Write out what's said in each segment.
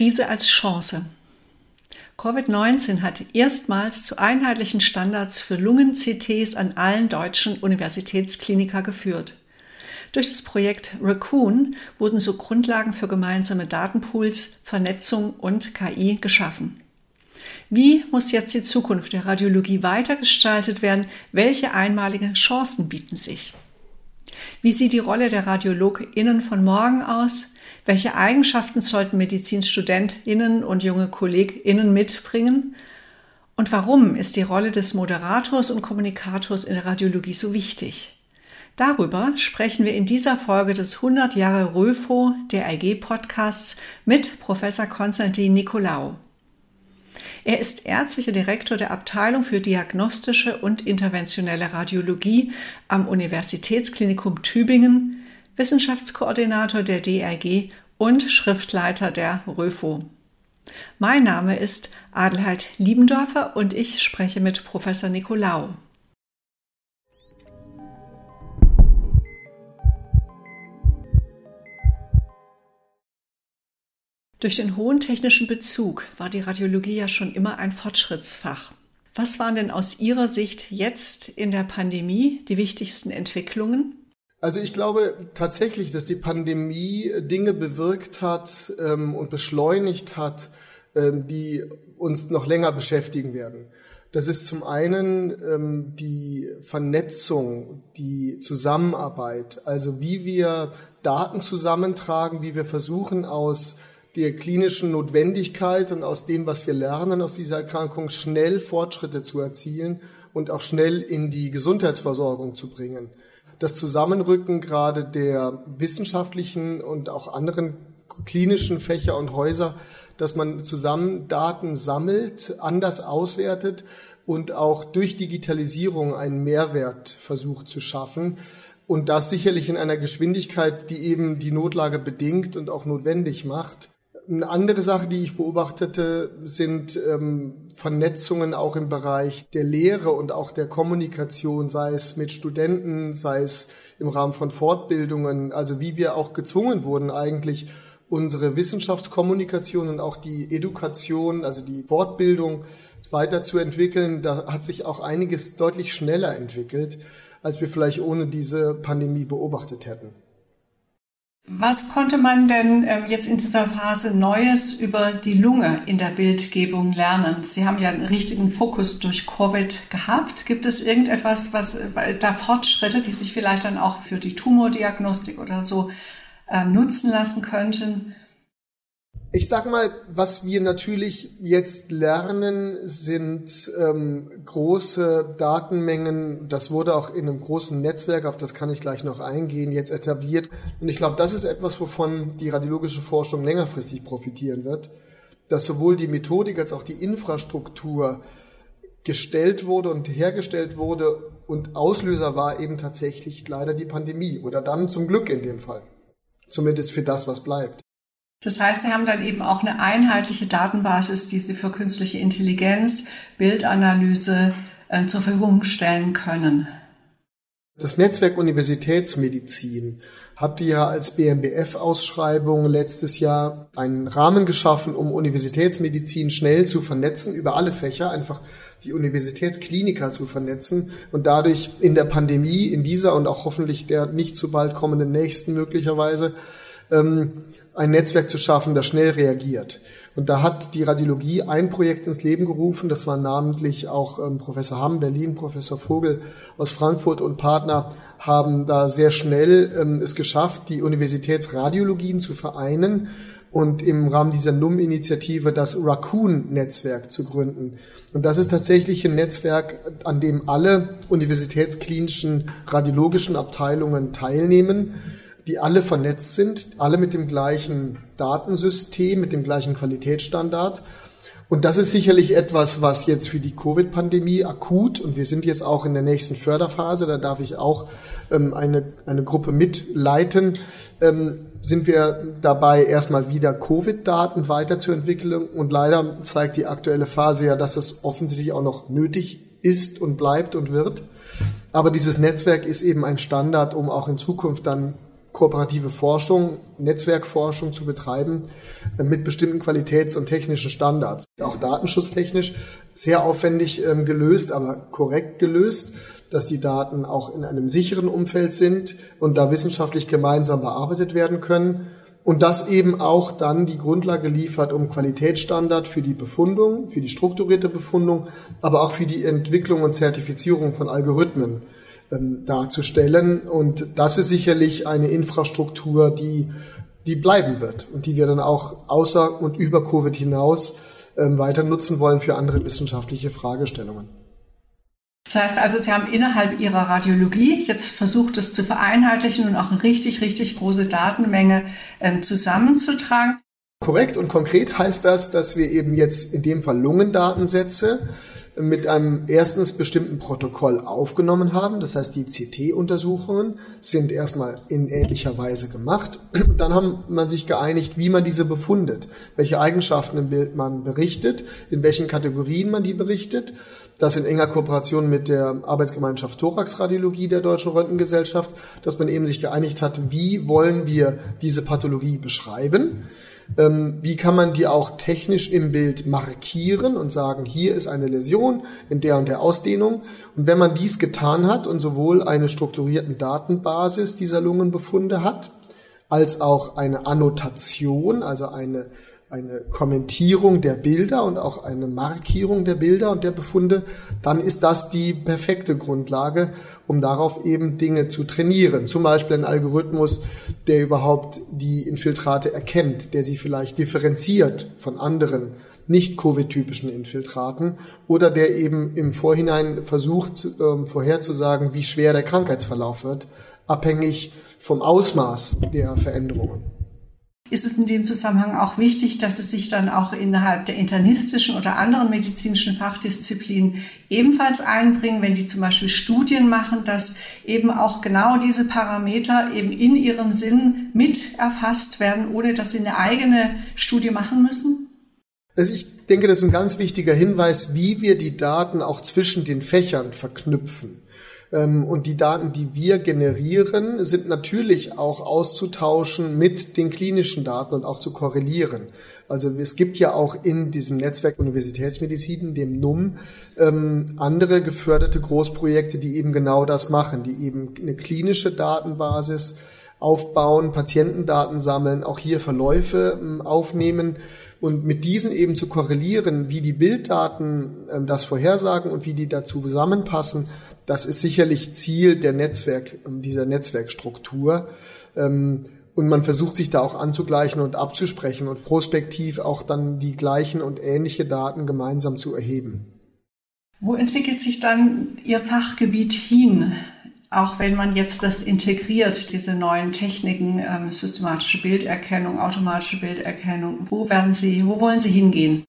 Krise als Chance. Covid-19 hat erstmals zu einheitlichen Standards für Lungen-CTs an allen deutschen Universitätskliniker geführt. Durch das Projekt Raccoon wurden so Grundlagen für gemeinsame Datenpools, Vernetzung und KI geschaffen. Wie muss jetzt die Zukunft der Radiologie weitergestaltet werden? Welche einmaligen Chancen bieten sich? Wie sieht die Rolle der RadiologInnen von morgen aus? Welche Eigenschaften sollten MedizinstudentInnen und junge KollegInnen mitbringen? Und warum ist die Rolle des Moderators und Kommunikators in der Radiologie so wichtig? Darüber sprechen wir in dieser Folge des 100 Jahre Röfo der IG Podcasts mit Professor Konstantin Nikolaou. Er ist ärztlicher Direktor der Abteilung für diagnostische und interventionelle Radiologie am Universitätsklinikum Tübingen, Wissenschaftskoordinator der DRG und Schriftleiter der RÖFO. Mein Name ist Adelheid Liebendorfer und ich spreche mit Professor Nikolaou. Durch den hohen technischen Bezug war die Radiologie ja schon immer ein Fortschrittsfach. Was waren denn aus Ihrer Sicht jetzt in der Pandemie die wichtigsten Entwicklungen? Also ich glaube tatsächlich, dass die Pandemie Dinge bewirkt hat ähm, und beschleunigt hat, ähm, die uns noch länger beschäftigen werden. Das ist zum einen ähm, die Vernetzung, die Zusammenarbeit, also wie wir Daten zusammentragen, wie wir versuchen aus der klinischen Notwendigkeit und aus dem, was wir lernen aus dieser Erkrankung, schnell Fortschritte zu erzielen und auch schnell in die Gesundheitsversorgung zu bringen. Das Zusammenrücken gerade der wissenschaftlichen und auch anderen klinischen Fächer und Häuser, dass man zusammen Daten sammelt, anders auswertet und auch durch Digitalisierung einen Mehrwert versucht zu schaffen. Und das sicherlich in einer Geschwindigkeit, die eben die Notlage bedingt und auch notwendig macht. Eine andere Sache, die ich beobachtete, sind ähm, Vernetzungen auch im Bereich der Lehre und auch der Kommunikation, sei es mit Studenten, sei es im Rahmen von Fortbildungen, also wie wir auch gezwungen wurden eigentlich unsere Wissenschaftskommunikation und auch die Education, also die Fortbildung weiterzuentwickeln. Da hat sich auch einiges deutlich schneller entwickelt, als wir vielleicht ohne diese Pandemie beobachtet hätten. Was konnte man denn ähm, jetzt in dieser Phase Neues über die Lunge in der Bildgebung lernen? Sie haben ja einen richtigen Fokus durch Covid gehabt. Gibt es irgendetwas, was äh, da Fortschritte, die sich vielleicht dann auch für die Tumordiagnostik oder so ähm, nutzen lassen könnten? Ich sag mal, was wir natürlich jetzt lernen, sind ähm, große Datenmengen. Das wurde auch in einem großen Netzwerk, auf das kann ich gleich noch eingehen, jetzt etabliert. Und ich glaube, das ist etwas, wovon die radiologische Forschung längerfristig profitieren wird, dass sowohl die Methodik als auch die Infrastruktur gestellt wurde und hergestellt wurde und Auslöser war eben tatsächlich leider die Pandemie oder dann zum Glück in dem Fall. Zumindest für das, was bleibt. Das heißt, Sie haben dann eben auch eine einheitliche Datenbasis, die Sie für künstliche Intelligenz, Bildanalyse äh, zur Verfügung stellen können. Das Netzwerk Universitätsmedizin hat ja als BMBF-Ausschreibung letztes Jahr einen Rahmen geschaffen, um Universitätsmedizin schnell zu vernetzen über alle Fächer, einfach die Universitätskliniker zu vernetzen und dadurch in der Pandemie, in dieser und auch hoffentlich der nicht zu bald kommenden nächsten möglicherweise, ähm, ein Netzwerk zu schaffen, das schnell reagiert. Und da hat die Radiologie ein Projekt ins Leben gerufen. Das war namentlich auch ähm, Professor Hamm, Berlin, Professor Vogel aus Frankfurt und Partner haben da sehr schnell ähm, es geschafft, die Universitätsradiologien zu vereinen und im Rahmen dieser NUM-Initiative das Raccoon-Netzwerk zu gründen. Und das ist tatsächlich ein Netzwerk, an dem alle universitätsklinischen radiologischen Abteilungen teilnehmen die alle vernetzt sind, alle mit dem gleichen Datensystem, mit dem gleichen Qualitätsstandard. Und das ist sicherlich etwas, was jetzt für die Covid-Pandemie akut, und wir sind jetzt auch in der nächsten Förderphase, da darf ich auch ähm, eine, eine Gruppe mitleiten, ähm, sind wir dabei, erstmal wieder Covid-Daten weiterzuentwickeln. Und leider zeigt die aktuelle Phase ja, dass es offensichtlich auch noch nötig ist und bleibt und wird. Aber dieses Netzwerk ist eben ein Standard, um auch in Zukunft dann kooperative Forschung, Netzwerkforschung zu betreiben äh, mit bestimmten Qualitäts- und technischen Standards. Auch datenschutztechnisch sehr aufwendig ähm, gelöst, aber korrekt gelöst, dass die Daten auch in einem sicheren Umfeld sind und da wissenschaftlich gemeinsam bearbeitet werden können und das eben auch dann die Grundlage liefert, um Qualitätsstandard für die Befundung, für die strukturierte Befundung, aber auch für die Entwicklung und Zertifizierung von Algorithmen ähm, darzustellen. Und das ist sicherlich eine Infrastruktur, die, die bleiben wird und die wir dann auch außer und über Covid hinaus ähm, weiter nutzen wollen für andere wissenschaftliche Fragestellungen. Das heißt also, Sie haben innerhalb Ihrer Radiologie jetzt versucht, es zu vereinheitlichen und auch eine richtig, richtig große Datenmenge ähm, zusammenzutragen. Korrekt und konkret heißt das, dass wir eben jetzt in dem Fall Lungendatensätze mit einem erstens bestimmten Protokoll aufgenommen haben. Das heißt, die CT-Untersuchungen sind erstmal in ähnlicher Weise gemacht. Dann haben man sich geeinigt, wie man diese befundet, welche Eigenschaften im Bild man berichtet, in welchen Kategorien man die berichtet. Das in enger Kooperation mit der Arbeitsgemeinschaft Thoraxradiologie der Deutschen Röntgengesellschaft, dass man eben sich geeinigt hat, wie wollen wir diese Pathologie beschreiben ähm, wie kann man die auch technisch im Bild markieren und sagen, hier ist eine Läsion in der und der Ausdehnung. Und wenn man dies getan hat und sowohl eine strukturierten Datenbasis dieser Lungenbefunde hat, als auch eine Annotation, also eine eine Kommentierung der Bilder und auch eine Markierung der Bilder und der Befunde, dann ist das die perfekte Grundlage, um darauf eben Dinge zu trainieren. Zum Beispiel ein Algorithmus, der überhaupt die Infiltrate erkennt, der sie vielleicht differenziert von anderen nicht Covid-typischen Infiltraten oder der eben im Vorhinein versucht, ähm, vorherzusagen, wie schwer der Krankheitsverlauf wird, abhängig vom Ausmaß der Veränderungen ist es in dem Zusammenhang auch wichtig, dass es sich dann auch innerhalb der internistischen oder anderen medizinischen Fachdisziplinen ebenfalls einbringen, wenn die zum Beispiel Studien machen, dass eben auch genau diese Parameter eben in ihrem Sinn mit erfasst werden, ohne dass sie eine eigene Studie machen müssen? Also ich denke, das ist ein ganz wichtiger Hinweis, wie wir die Daten auch zwischen den Fächern verknüpfen. Ähm, und die Daten, die wir generieren, sind natürlich auch auszutauschen mit den klinischen Daten und auch zu korrelieren. Also es gibt ja auch in diesem Netzwerk Universitätsmedizin, dem NUM, ähm, andere geförderte Großprojekte, die eben genau das machen, die eben eine klinische Datenbasis aufbauen, Patientendaten sammeln, auch hier Verläufe ähm, aufnehmen und mit diesen eben zu korrelieren, wie die Bilddaten das vorhersagen und wie die dazu zusammenpassen, das ist sicherlich Ziel der Netzwerk, ähm, dieser Netzwerkstruktur. Ähm, und man versucht sich da auch anzugleichen und abzusprechen und prospektiv auch dann die gleichen und ähnliche Daten gemeinsam zu erheben. Wo entwickelt sich dann Ihr Fachgebiet hin? Auch wenn man jetzt das integriert, diese neuen Techniken, ähm, systematische Bilderkennung, automatische Bilderkennung, wo werden Sie, wo wollen Sie hingehen?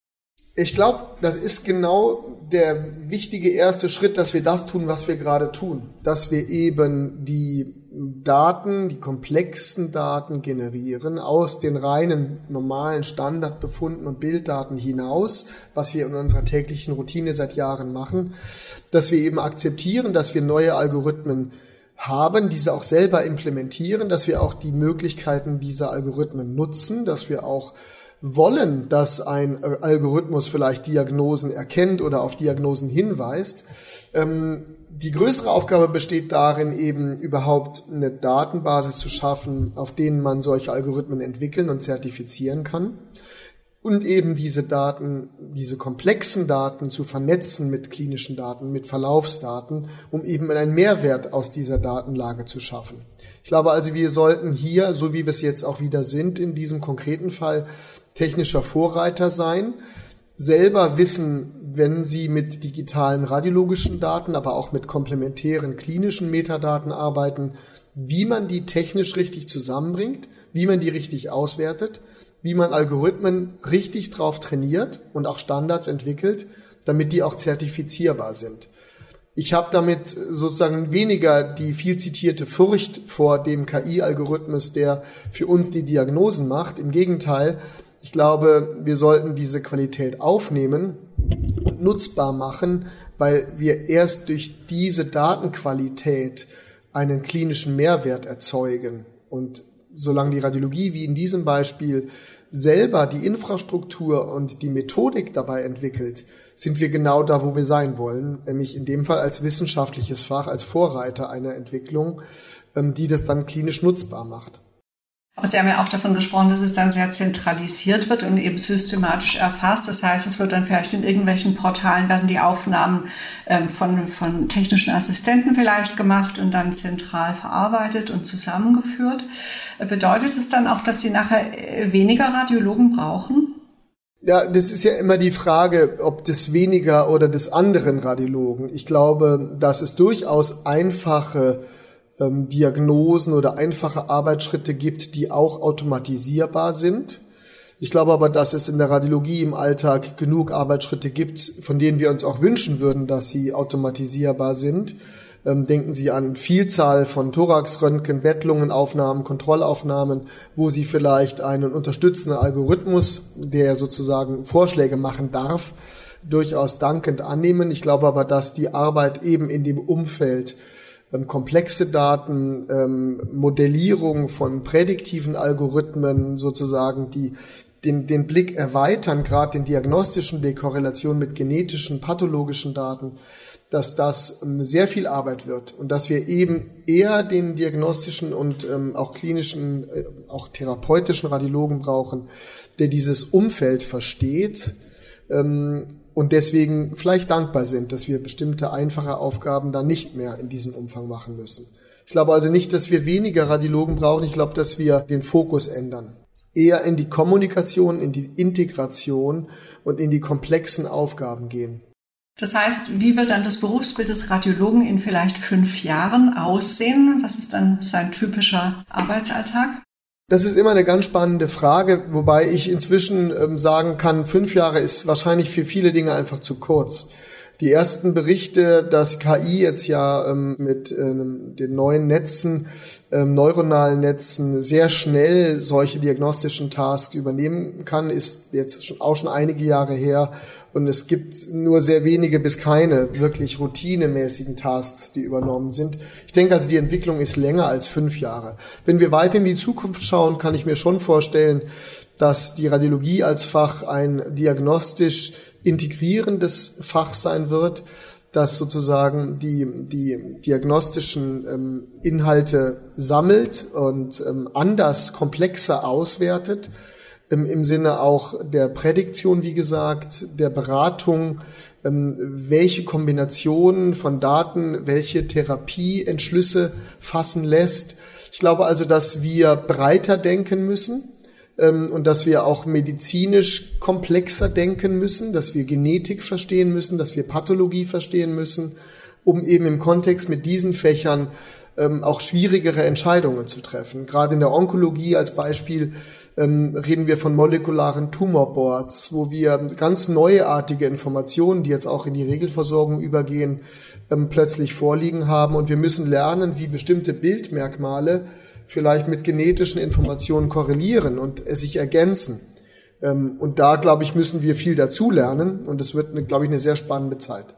Ich glaube, das ist genau der wichtige erste Schritt, dass wir das tun, was wir gerade tun. Dass wir eben die Daten, die komplexen Daten generieren aus den reinen normalen Standardbefunden und Bilddaten hinaus, was wir in unserer täglichen Routine seit Jahren machen. Dass wir eben akzeptieren, dass wir neue Algorithmen haben, diese auch selber implementieren, dass wir auch die Möglichkeiten dieser Algorithmen nutzen, dass wir auch wollen, dass ein Algorithmus vielleicht Diagnosen erkennt oder auf Diagnosen hinweist. Ähm, die größere Aufgabe besteht darin, eben überhaupt eine Datenbasis zu schaffen, auf denen man solche Algorithmen entwickeln und zertifizieren kann. Und eben diese Daten, diese komplexen Daten zu vernetzen mit klinischen Daten, mit Verlaufsdaten, um eben einen Mehrwert aus dieser Datenlage zu schaffen. Ich glaube also, wir sollten hier, so wie wir es jetzt auch wieder sind, in diesem konkreten Fall technischer Vorreiter sein, selber wissen, wenn sie mit digitalen radiologischen Daten, aber auch mit komplementären klinischen Metadaten arbeiten, wie man die technisch richtig zusammenbringt, wie man die richtig auswertet, wie man Algorithmen richtig drauf trainiert und auch Standards entwickelt, damit die auch zertifizierbar sind. Ich habe damit sozusagen weniger die viel zitierte Furcht vor dem KI-Algorithmus, der für uns die Diagnosen macht. Im Gegenteil, ich glaube, wir sollten diese Qualität aufnehmen und nutzbar machen, weil wir erst durch diese Datenqualität einen klinischen Mehrwert erzeugen. Und solange die Radiologie wie in diesem Beispiel selber die Infrastruktur und die Methodik dabei entwickelt, sind wir genau da, wo wir sein wollen, nämlich in dem Fall als wissenschaftliches Fach, als Vorreiter einer Entwicklung, ähm, die das dann klinisch nutzbar macht. Aber Sie haben ja auch davon gesprochen, dass es dann sehr zentralisiert wird und eben systematisch erfasst. Das heißt, es wird dann vielleicht in irgendwelchen Portalen werden die Aufnahmen ähm, von, von technischen Assistenten vielleicht gemacht und dann zentral verarbeitet und zusammengeführt. Bedeutet es dann auch, dass Sie nachher äh, weniger Radiologen brauchen? Ja, das ist ja immer die Frage, ob des weniger oder des anderen Radiologen. Ich glaube, dass es durchaus einfache ähm, Diagnosen oder einfache Arbeitsschritte gibt, die auch automatisierbar sind. Ich glaube aber, dass es in der Radiologie im Alltag genug Arbeitsschritte gibt, von denen wir uns auch wünschen würden, dass sie automatisierbar sind. Ähm, denken Sie an Vielzahl von Thoraxröntgen, Bettlungenaufnahmen, Kontrollaufnahmen, wo Sie vielleicht einen unterstützenden Algorithmus, der sozusagen Vorschläge machen darf, durchaus dankend annehmen. Ich glaube aber, dass die Arbeit eben in dem Umfeld ähm, komplexe Daten, ähm, Modellierung von prädiktiven Algorithmen sozusagen, die den, den Blick erweitern, gerade den diagnostischen Blick, Korrelation mit genetischen, pathologischen Daten, dass das ähm, sehr viel Arbeit wird und dass wir eben eher den diagnostischen und ähm, auch klinischen, äh, auch therapeutischen Radiologen brauchen, der dieses Umfeld versteht ähm, und deswegen vielleicht dankbar sind, dass wir bestimmte einfache Aufgaben dann nicht mehr in diesem Umfang machen müssen. Ich glaube also nicht, dass wir weniger Radiologen brauchen. Ich glaube, dass wir den Fokus ändern. Eher in die Kommunikation, in die Integration und in die komplexen Aufgaben gehen. Das heißt, wie wird dann das Berufsbild des Radiologen in vielleicht fünf Jahren aussehen? Was ist dann sein typischer Arbeitsalltag? Das ist immer eine ganz spannende Frage, wobei ich inzwischen ähm, sagen kann, fünf Jahre ist wahrscheinlich für viele Dinge einfach zu kurz. Die ersten Berichte, dass KI jetzt ja ähm, mit ähm, den neuen Netzen, ähm, neuronalen Netzen sehr schnell solche diagnostischen Tasks übernehmen kann, ist jetzt schon, auch schon einige Jahre her. Und es gibt nur sehr wenige bis keine wirklich routinemäßigen Tasks, die übernommen sind. Ich denke also, die Entwicklung ist länger als fünf Jahre. Wenn wir weiter in die Zukunft schauen, kann ich mir schon vorstellen, dass die Radiologie als Fach ein diagnostisch integrierendes Fach sein wird, das sozusagen die, die diagnostischen ähm, Inhalte sammelt und ähm, anders, komplexer auswertet im, im Sinne auch der Prädiktion, wie gesagt, der Beratung, ähm, welche Kombinationen von Daten, welche Therapieentschlüsse fassen lässt. Ich glaube also, dass wir breiter denken müssen ähm, und dass wir auch medizinisch komplexer denken müssen, dass wir Genetik verstehen müssen, dass wir Pathologie verstehen müssen, um eben im Kontext mit diesen Fächern ähm, auch schwierigere Entscheidungen zu treffen. Gerade in der Onkologie als Beispiel ähm, reden wir von molekularen Tumorboards, wo wir ganz neuartige Informationen, die jetzt auch in die Regelversorgung übergehen, ähm, plötzlich vorliegen haben. Und wir müssen lernen, wie bestimmte Bildmerkmale vielleicht mit genetischen Informationen korrelieren und äh, sich ergänzen. Ähm, und da, glaube ich, müssen wir viel dazulernen. Und es wird, glaube ich, eine sehr spannende Zeit.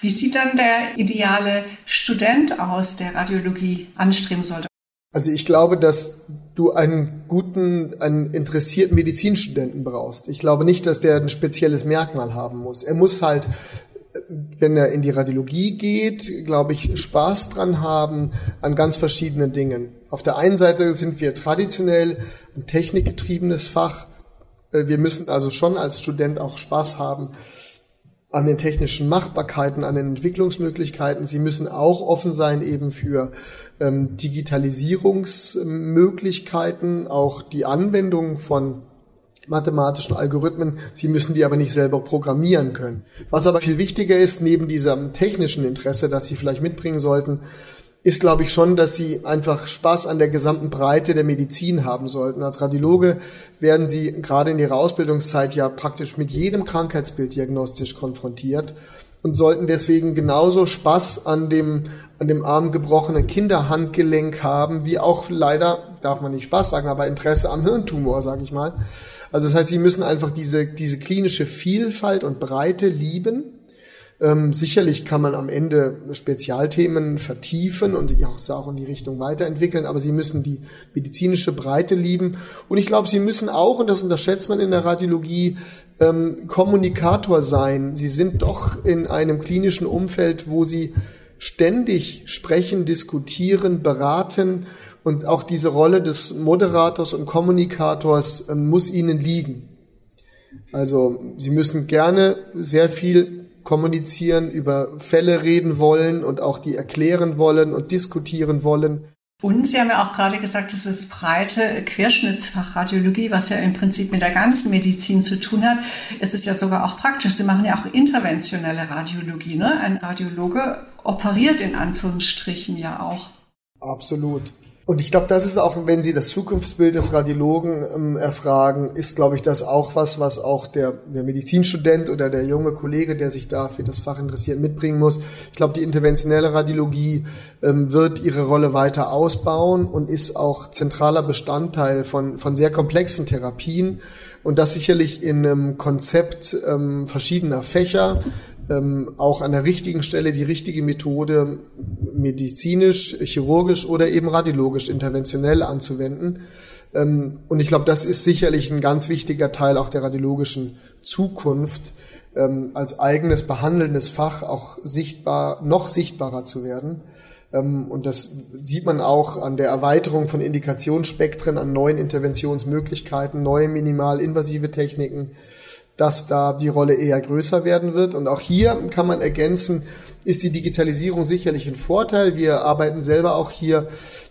Wie sieht dann der ideale Student aus, der Radiologie anstreben sollte? Also ich glaube, dass du einen guten, einen interessierten Medizinstudenten brauchst. Ich glaube nicht, dass der ein spezielles Merkmal haben muss. Er muss halt, wenn er in die Radiologie geht, glaube ich, Spaß dran haben an ganz verschiedenen Dingen. Auf der einen Seite sind wir traditionell ein technikgetriebenes Fach. Wir müssen also schon als Student auch Spaß haben an den technischen Machbarkeiten, an den Entwicklungsmöglichkeiten. Sie müssen auch offen sein eben für ähm, Digitalisierungsmöglichkeiten, auch die Anwendung von mathematischen Algorithmen. Sie müssen die aber nicht selber programmieren können. Was aber viel wichtiger ist, neben diesem technischen Interesse, das Sie vielleicht mitbringen sollten, ist, glaube ich, schon, dass sie einfach Spaß an der gesamten Breite der Medizin haben sollten. Als Radiologe werden sie gerade in ihrer Ausbildungszeit ja praktisch mit jedem Krankheitsbild diagnostisch konfrontiert und sollten deswegen genauso Spaß an dem, an dem arm gebrochenen Kinderhandgelenk haben, wie auch leider, darf man nicht Spaß sagen, aber Interesse am Hirntumor, sage ich mal. Also das heißt, sie müssen einfach diese, diese klinische Vielfalt und Breite lieben Ähm, sicherlich kann man am Ende Spezialthemen vertiefen und die auch, in die Richtung weiterentwickeln, aber sie müssen die medizinische Breite lieben. Und ich glaube, sie müssen auch, und das unterschätzt man in der Radiologie, ähm, Kommunikator sein. Sie sind doch in einem klinischen Umfeld, wo sie ständig sprechen, diskutieren, beraten und auch diese Rolle des Moderators und Kommunikators äh, muss ihnen liegen. Also sie müssen gerne sehr viel kommunizieren, über Fälle reden wollen und auch die erklären wollen und diskutieren wollen. Und Sie haben ja auch gerade gesagt, es ist breite Querschnittsfachradiologie, was ja im Prinzip mit der ganzen Medizin zu tun hat. Es ist ja sogar auch praktisch. Sie machen ja auch interventionelle Radiologie. Ne? Ein Radiologe operiert in Anführungsstrichen ja auch. Absolut. Und ich glaube, das ist auch, wenn Sie das Zukunftsbild des Radiologen ähm, erfragen, ist, glaube ich, das auch was, was auch der, der Medizinstudent oder der junge Kollege, der sich da für das Fach interessiert, mitbringen muss. Ich glaube, die interventionelle Radiologie ähm, wird ihre Rolle weiter ausbauen und ist auch zentraler Bestandteil von, von sehr komplexen Therapien und das sicherlich in einem Konzept ähm, verschiedener Fächer, ähm, auch an der richtigen Stelle die richtige Methode medizinisch, chirurgisch oder eben radiologisch interventionell anzuwenden. Ähm, und ich glaube, das ist sicherlich ein ganz wichtiger Teil auch der radiologischen Zukunft, ähm, als eigenes behandelndes Fach auch sichtbar, noch sichtbarer zu werden. Ähm, und das sieht man auch an der Erweiterung von Indikationsspektren, an neuen Interventionsmöglichkeiten, neue minimalinvasive Techniken dass da die Rolle eher größer werden wird. Und auch hier kann man ergänzen, ist die Digitalisierung sicherlich ein Vorteil. Wir arbeiten selber auch hier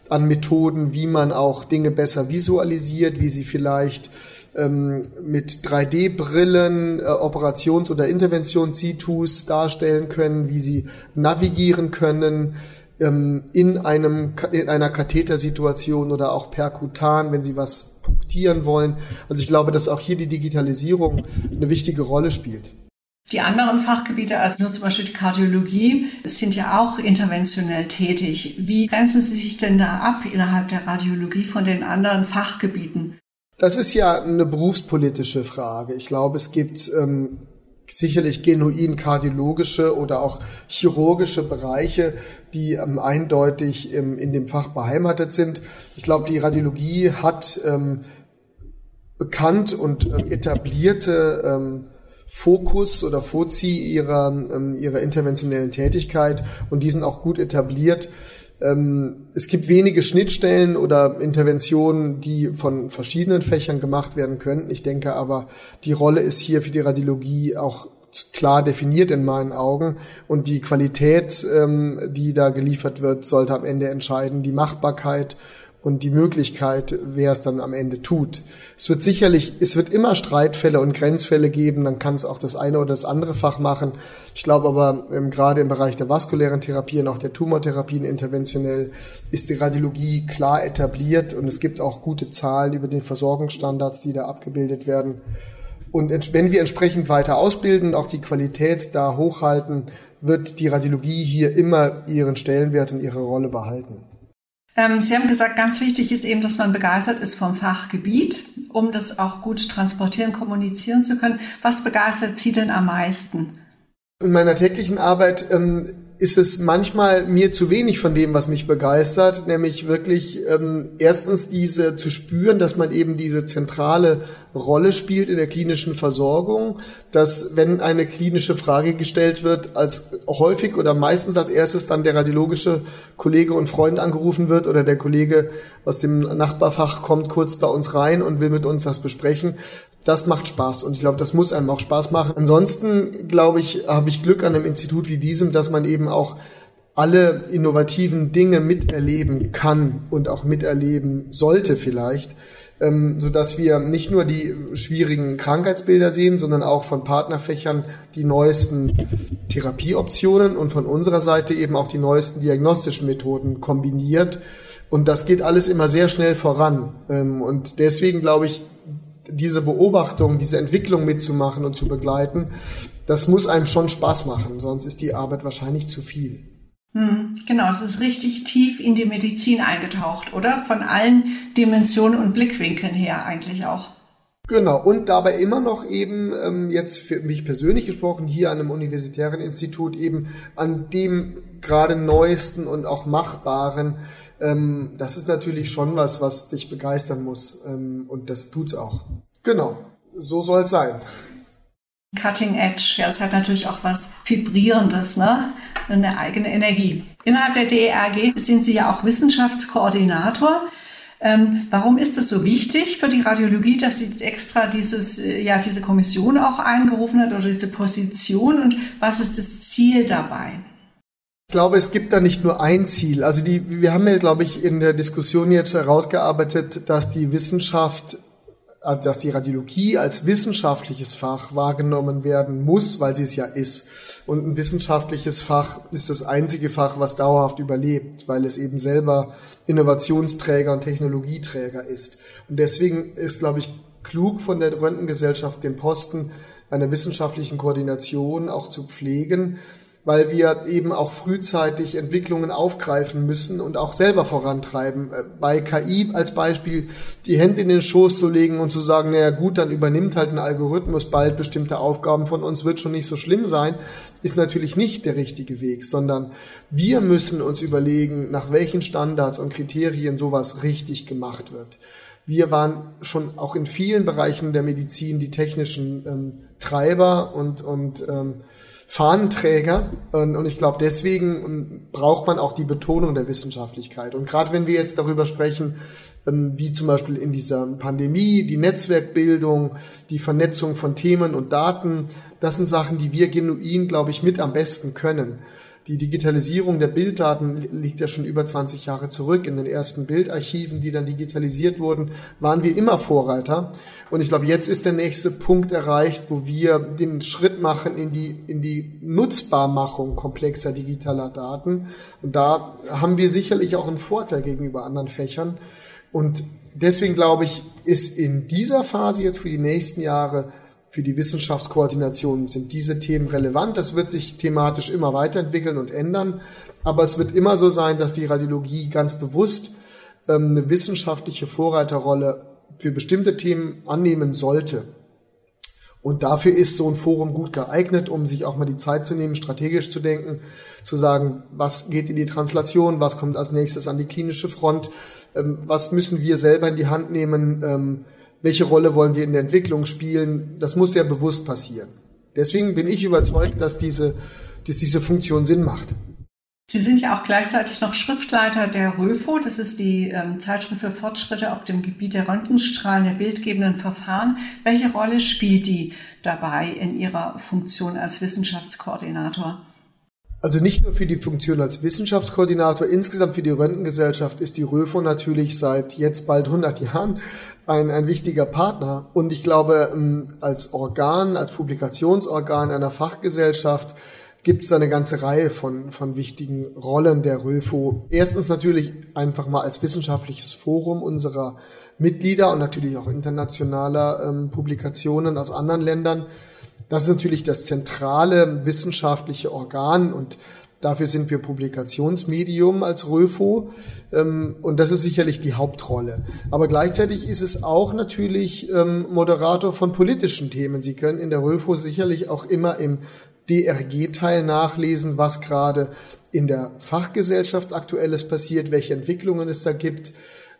an Methoden, wie man auch Dinge besser visualisiert, wie sie vielleicht ähm, mit 3D-Brillen äh, Operations- oder Interventions-Situs darstellen können, wie sie navigieren können ähm, in einem in einer Kathetersituation oder auch perkutan, wenn sie was punktieren wollen. Also ich glaube, dass auch hier die Digitalisierung eine wichtige Rolle spielt. Die anderen Fachgebiete, also nur zum Beispiel die Kardiologie, sind ja auch interventionell tätig. Wie grenzen Sie sich denn da ab innerhalb der Radiologie von den anderen Fachgebieten? Das ist ja eine berufspolitische Frage. Ich glaube, es gibt ähm, sicherlich genuin kardiologische oder auch chirurgische Bereiche, die ähm, eindeutig ähm, in dem Fach beheimatet sind. Ich glaube, die Radiologie hat ähm, bekannt und ähm, etablierte ähm, Fokus oder Fozi ihrer, ähm, ihrer interventionellen Tätigkeit und die sind auch gut etabliert. Ähm, es gibt wenige Schnittstellen oder Interventionen, die von verschiedenen Fächern gemacht werden könnten. Ich denke aber, die Rolle ist hier für die Radiologie auch klar definiert in meinen Augen und die Qualität, ähm, die da geliefert wird, sollte am Ende entscheiden. Die Machbarkeit und die Möglichkeit, wer es dann am Ende tut. Es wird sicherlich, es wird immer Streitfälle und Grenzfälle geben, dann kann es auch das eine oder das andere Fach machen. Ich glaube aber, ähm, gerade im Bereich der vaskulären Therapie und auch der Tumortherapien interventionell ist die Radiologie klar etabliert und es gibt auch gute Zahlen über den Versorgungsstandards, die da abgebildet werden. Und wenn wir entsprechend weiter ausbilden, auch die Qualität da hochhalten, wird die Radiologie hier immer ihren Stellenwert und ihre Rolle behalten. Ähm, Sie haben gesagt, ganz wichtig ist eben, dass man begeistert ist vom Fachgebiet, um das auch gut transportieren, kommunizieren zu können. Was begeistert Sie denn am meisten? In meiner täglichen Arbeit ähm, ist es manchmal mir zu wenig von dem, was mich begeistert, nämlich wirklich ähm, erstens diese zu spüren, dass man eben diese zentrale Rolle spielt in der klinischen Versorgung, dass wenn eine klinische Frage gestellt wird, als häufig oder meistens als erstes dann der radiologische Kollege und Freund angerufen wird oder der Kollege aus dem Nachbarfach kommt kurz bei uns rein und will mit uns das besprechen, das macht Spaß und ich glaube, das muss einem auch Spaß machen. Ansonsten, glaube ich, habe ich Glück an einem Institut wie diesem, dass man eben auch alle innovativen Dinge miterleben kann und auch miterleben sollte vielleicht, ähm, so dass wir nicht nur die schwierigen Krankheitsbilder sehen, sondern auch von Partnerfächern die neuesten Therapieoptionen und von unserer Seite eben auch die neuesten diagnostischen Methoden kombiniert. Und das geht alles immer sehr schnell voran. Ähm, und deswegen glaube ich, diese Beobachtung, diese Entwicklung mitzumachen und zu begleiten, das muss einem schon Spaß machen, sonst ist die Arbeit wahrscheinlich zu viel. Hm, genau, es ist richtig tief in die Medizin eingetaucht, oder? Von allen Dimensionen und Blickwinkeln her eigentlich auch. Genau, und dabei immer noch eben, ähm, jetzt für mich persönlich gesprochen, hier an einem universitären Institut eben an dem gerade neuesten und auch machbaren, ähm, das ist natürlich schon was, was dich begeistern muss. Ähm, und das tut's auch. Genau, so soll es sein. Cutting Edge, ja, es hat natürlich auch was Vibrierendes, ne? Eine eigene Energie. Innerhalb der DERG sind Sie ja auch Wissenschaftskoordinator. Ähm, warum ist es so wichtig für die Radiologie, dass sie extra dieses, äh, ja, diese Kommission auch eingerufen hat oder diese Position und was ist das Ziel dabei? Ich glaube, es gibt da nicht nur ein Ziel. Also die, wir haben ja, glaube ich, in der Diskussion jetzt herausgearbeitet, dass die Wissenschaft dass die Radiologie als wissenschaftliches Fach wahrgenommen werden muss, weil sie es ja ist. Und ein wissenschaftliches Fach ist das einzige Fach, was dauerhaft überlebt, weil es eben selber Innovationsträger und Technologieträger ist. Und deswegen ist, glaube ich, klug von der Röntgengesellschaft den Posten einer wissenschaftlichen Koordination auch zu pflegen, weil wir eben auch frühzeitig Entwicklungen aufgreifen müssen und auch selber vorantreiben. Äh, bei KI als Beispiel die Hände in den Schoß zu legen und zu sagen, naja gut, dann übernimmt halt ein Algorithmus bald bestimmte Aufgaben von uns, wird schon nicht so schlimm sein, ist natürlich nicht der richtige Weg, sondern wir müssen uns überlegen, nach welchen Standards und Kriterien sowas richtig gemacht wird. Wir waren schon auch in vielen Bereichen der Medizin die technischen ähm, Treiber und, und ähm, Fahnenträger. Und, und ich glaube, deswegen braucht man auch die Betonung der Wissenschaftlichkeit. Und gerade wenn wir jetzt darüber sprechen, ähm, wie zum Beispiel in dieser Pandemie, die Netzwerkbildung, die Vernetzung von Themen und Daten, das sind Sachen, die wir genuin, glaube ich, mit am besten können. Die Digitalisierung der Bilddaten liegt ja schon über 20 Jahre zurück. In den ersten Bildarchiven, die dann digitalisiert wurden, waren wir immer Vorreiter. Und ich glaube, jetzt ist der nächste Punkt erreicht, wo wir den Schritt machen in die, in die Nutzbarmachung komplexer digitaler Daten. Und da haben wir sicherlich auch einen Vorteil gegenüber anderen Fächern. Und deswegen glaube ich, ist in dieser Phase jetzt für die nächsten Jahre für die Wissenschaftskoordination sind diese Themen relevant. Das wird sich thematisch immer weiterentwickeln und ändern. Aber es wird immer so sein, dass die Radiologie ganz bewusst ähm, eine wissenschaftliche Vorreiterrolle für bestimmte Themen annehmen sollte. Und dafür ist so ein Forum gut geeignet, um sich auch mal die Zeit zu nehmen, strategisch zu denken, zu sagen, was geht in die Translation, was kommt als nächstes an die klinische Front, ähm, was müssen wir selber in die Hand nehmen, ähm, welche Rolle wollen wir in der Entwicklung spielen, das muss sehr bewusst passieren. Deswegen bin ich überzeugt, dass diese, dass diese Funktion Sinn macht. Sie sind ja auch gleichzeitig noch Schriftleiter der RÖFO, das ist die ähm, Zeitschrift für Fortschritte auf dem Gebiet der Röntgenstrahlen der bildgebenden Verfahren. Welche Rolle spielt die dabei in Ihrer Funktion als Wissenschaftskoordinator? Also nicht nur für die Funktion als Wissenschaftskoordinator, insgesamt für die Röntgengesellschaft ist die RÖFO natürlich seit jetzt bald 100 Jahren ein, ein wichtiger Partner. Und ich glaube, ähm, als Organ, als Publikationsorgan einer Fachgesellschaft gibt es eine ganze Reihe von, von wichtigen Rollen der RÖFO. Erstens natürlich einfach mal als wissenschaftliches Forum unserer Mitglieder und natürlich auch internationaler ähm, Publikationen aus anderen Ländern das ist natürlich das zentrale wissenschaftliche Organ und dafür sind wir Publikationsmedium als RÖFO ähm, und das ist sicherlich die Hauptrolle. Aber gleichzeitig ist es auch natürlich ähm, Moderator von politischen Themen. Sie können in der RÖFO sicherlich auch immer im DRG-Teil nachlesen, was gerade in der Fachgesellschaft aktuelles passiert, welche Entwicklungen es da gibt.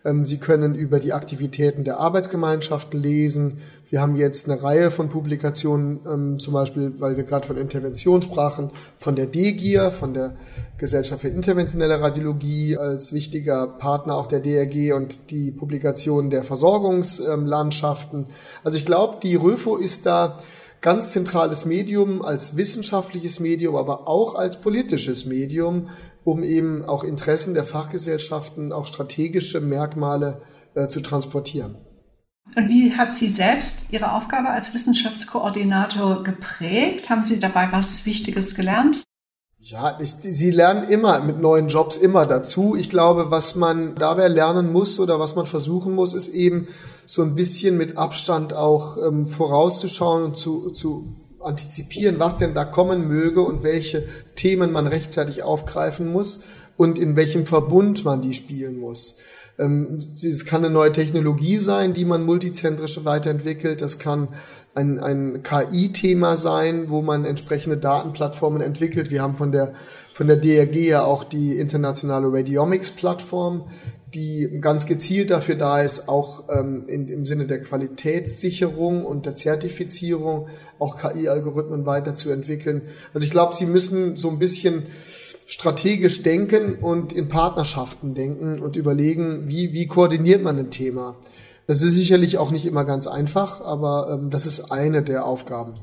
Ähm, Sie können über die Aktivitäten der Arbeitsgemeinschaften lesen. Wir haben jetzt eine Reihe von Publikationen, ähm, zum Beispiel, weil wir gerade von Intervention sprachen, von der DGIR, von der Gesellschaft für interventionelle Radiologie als wichtiger Partner auch der DRG und die Publikation der Versorgungslandschaften. Also ich glaube, die RÖFO ist da ganz zentrales Medium als wissenschaftliches Medium, aber auch als politisches Medium, um eben auch Interessen der Fachgesellschaften, auch strategische Merkmale äh, zu transportieren. Und wie hat Sie selbst Ihre Aufgabe als Wissenschaftskoordinator geprägt? Haben Sie dabei was Wichtiges gelernt? Ja, ich, Sie lernen immer mit neuen Jobs immer dazu. Ich glaube, was man dabei lernen muss oder was man versuchen muss, ist eben so ein bisschen mit Abstand auch ähm, vorauszuschauen und zu, zu antizipieren, was denn da kommen möge und welche Themen man rechtzeitig aufgreifen muss und in welchem Verbund man die spielen muss. Ähm, es kann eine neue Technologie sein, die man multizentrisch weiterentwickelt. Das kann ein, ein KI-Thema sein, wo man entsprechende Datenplattformen entwickelt. Wir haben von der, von der DRG ja auch die internationale Radiomics-Plattform, die ganz gezielt dafür da ist, auch ähm, in, im Sinne der Qualitätssicherung und der Zertifizierung auch KI-Algorithmen weiterzuentwickeln. Also ich glaube, sie müssen so ein bisschen strategisch denken und in Partnerschaften denken und überlegen, wie, wie koordiniert man ein Thema. Das ist sicherlich auch nicht immer ganz einfach, aber ähm, das ist eine der Aufgaben.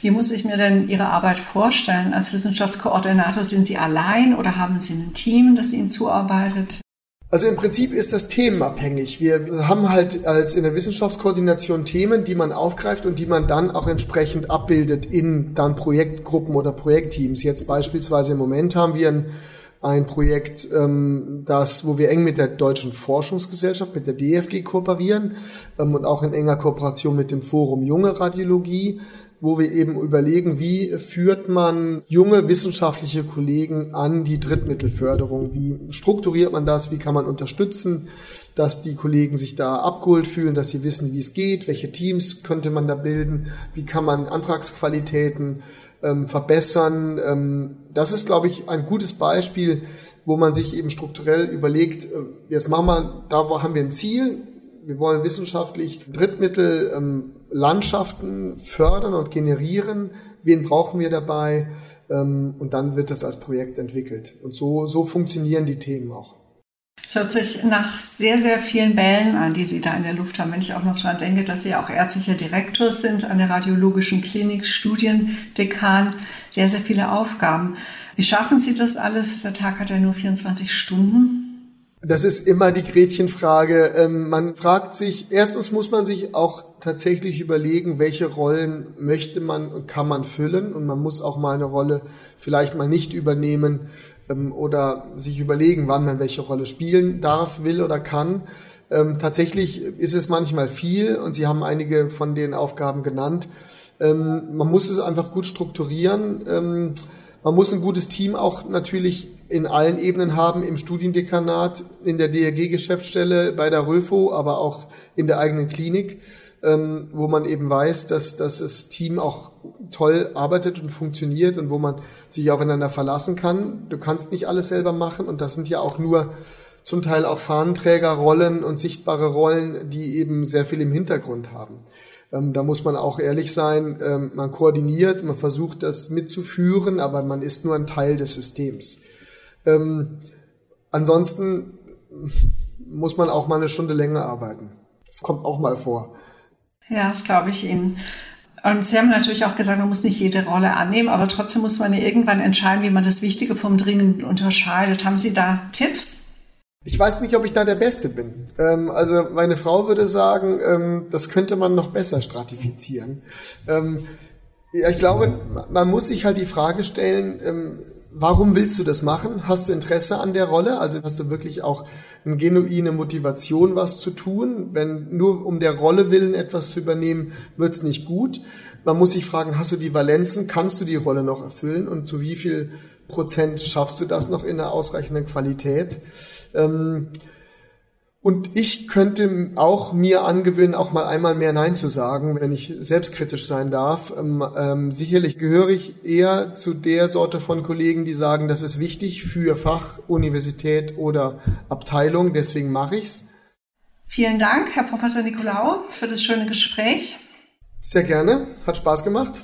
Wie muss ich mir denn Ihre Arbeit vorstellen? Als Wissenschaftskoordinator sind Sie allein oder haben Sie ein Team, das Ihnen zuarbeitet? Also im Prinzip ist das themenabhängig. Wir haben halt als in der Wissenschaftskoordination Themen, die man aufgreift und die man dann auch entsprechend abbildet in dann Projektgruppen oder Projektteams. Jetzt beispielsweise im Moment haben wir ein, ein Projekt, ähm, das, wo wir eng mit der Deutschen Forschungsgesellschaft, mit der DFG kooperieren ähm, und auch in enger Kooperation mit dem Forum Junge Radiologie wo wir eben überlegen, wie führt man junge wissenschaftliche Kollegen an die Drittmittelförderung? Wie strukturiert man das? Wie kann man unterstützen, dass die Kollegen sich da abgeholt fühlen, dass sie wissen, wie es geht? Welche Teams könnte man da bilden? Wie kann man Antragsqualitäten ähm, verbessern? Ähm, das ist, glaube ich, ein gutes Beispiel, wo man sich eben strukturell überlegt, äh, jetzt machen wir, da haben wir ein Ziel, wir wollen wissenschaftlich Drittmittel ähm, Landschaften fördern und generieren. Wen brauchen wir dabei? Ähm, und dann wird das als Projekt entwickelt. Und so, so funktionieren die Themen auch. Es hört sich nach sehr, sehr vielen Bällen an, die Sie da in der Luft haben. Wenn ich auch noch daran denke, dass Sie auch ärztlicher Direktor sind an der Radiologischen Klinik, Studiendekan, sehr, sehr viele Aufgaben. Wie schaffen Sie das alles? Der Tag hat ja nur 24 Stunden. Das ist immer die Gretchenfrage. Ähm, man fragt sich, erstens muss man sich auch tatsächlich überlegen, welche Rollen möchte man und kann man füllen. Und man muss auch mal eine Rolle vielleicht mal nicht übernehmen ähm, oder sich überlegen, wann man welche Rolle spielen darf, will oder kann. Ähm, tatsächlich ist es manchmal viel und Sie haben einige von den Aufgaben genannt. man muss es einfach gut strukturieren. Man muss ein gutes Team auch natürlich in allen Ebenen haben, im Studiendekanat, in der DRG-Geschäftsstelle, bei der RÖFO, aber auch in der eigenen Klinik, ähm, wo man eben weiß, dass, dass das Team auch toll arbeitet und funktioniert und wo man sich aufeinander verlassen kann. Du kannst nicht alles selber machen und das sind ja auch nur zum Teil auch Fahnenträgerrollen und sichtbare Rollen, die eben sehr viel im Hintergrund haben. Ähm, da muss man auch ehrlich sein, ähm, man koordiniert, man versucht das mitzuführen, aber man ist nur ein Teil des Systems. Ähm, ansonsten muss man auch mal eine Stunde länger arbeiten. Das kommt auch mal vor. Ja, das glaube ich Ihnen. Und Sie haben natürlich auch gesagt, man muss nicht jede Rolle annehmen, aber trotzdem muss man ja irgendwann entscheiden, wie man das Wichtige vom Dringenden unterscheidet. Haben Sie da Tipps? Ich weiß nicht, ob ich da der Beste bin. Ähm, also meine Frau würde sagen, ähm, das könnte man noch besser stratifizieren. Ähm, ja, ich glaube, man muss sich halt die Frage stellen, ähm, Warum willst du das machen? Hast du Interesse an der Rolle? Also hast du wirklich auch eine genuine Motivation, was zu tun? Wenn nur um der Rolle willen etwas zu übernehmen, wird's nicht gut. Man muss sich fragen, hast du die Valenzen? Kannst du die Rolle noch erfüllen? Und zu wie viel Prozent schaffst du das noch in einer ausreichenden Qualität? Ähm, und ich könnte auch mir angewöhnen, auch mal einmal mehr Nein zu sagen, wenn ich selbstkritisch sein darf. Ähm, ähm, sicherlich gehöre ich eher zu der Sorte von Kollegen, die sagen, das ist wichtig für Fach, Universität oder Abteilung, deswegen mache ich's. Vielen Dank, Herr Professor Nikolaou, für das schöne Gespräch. Sehr gerne, hat Spaß gemacht.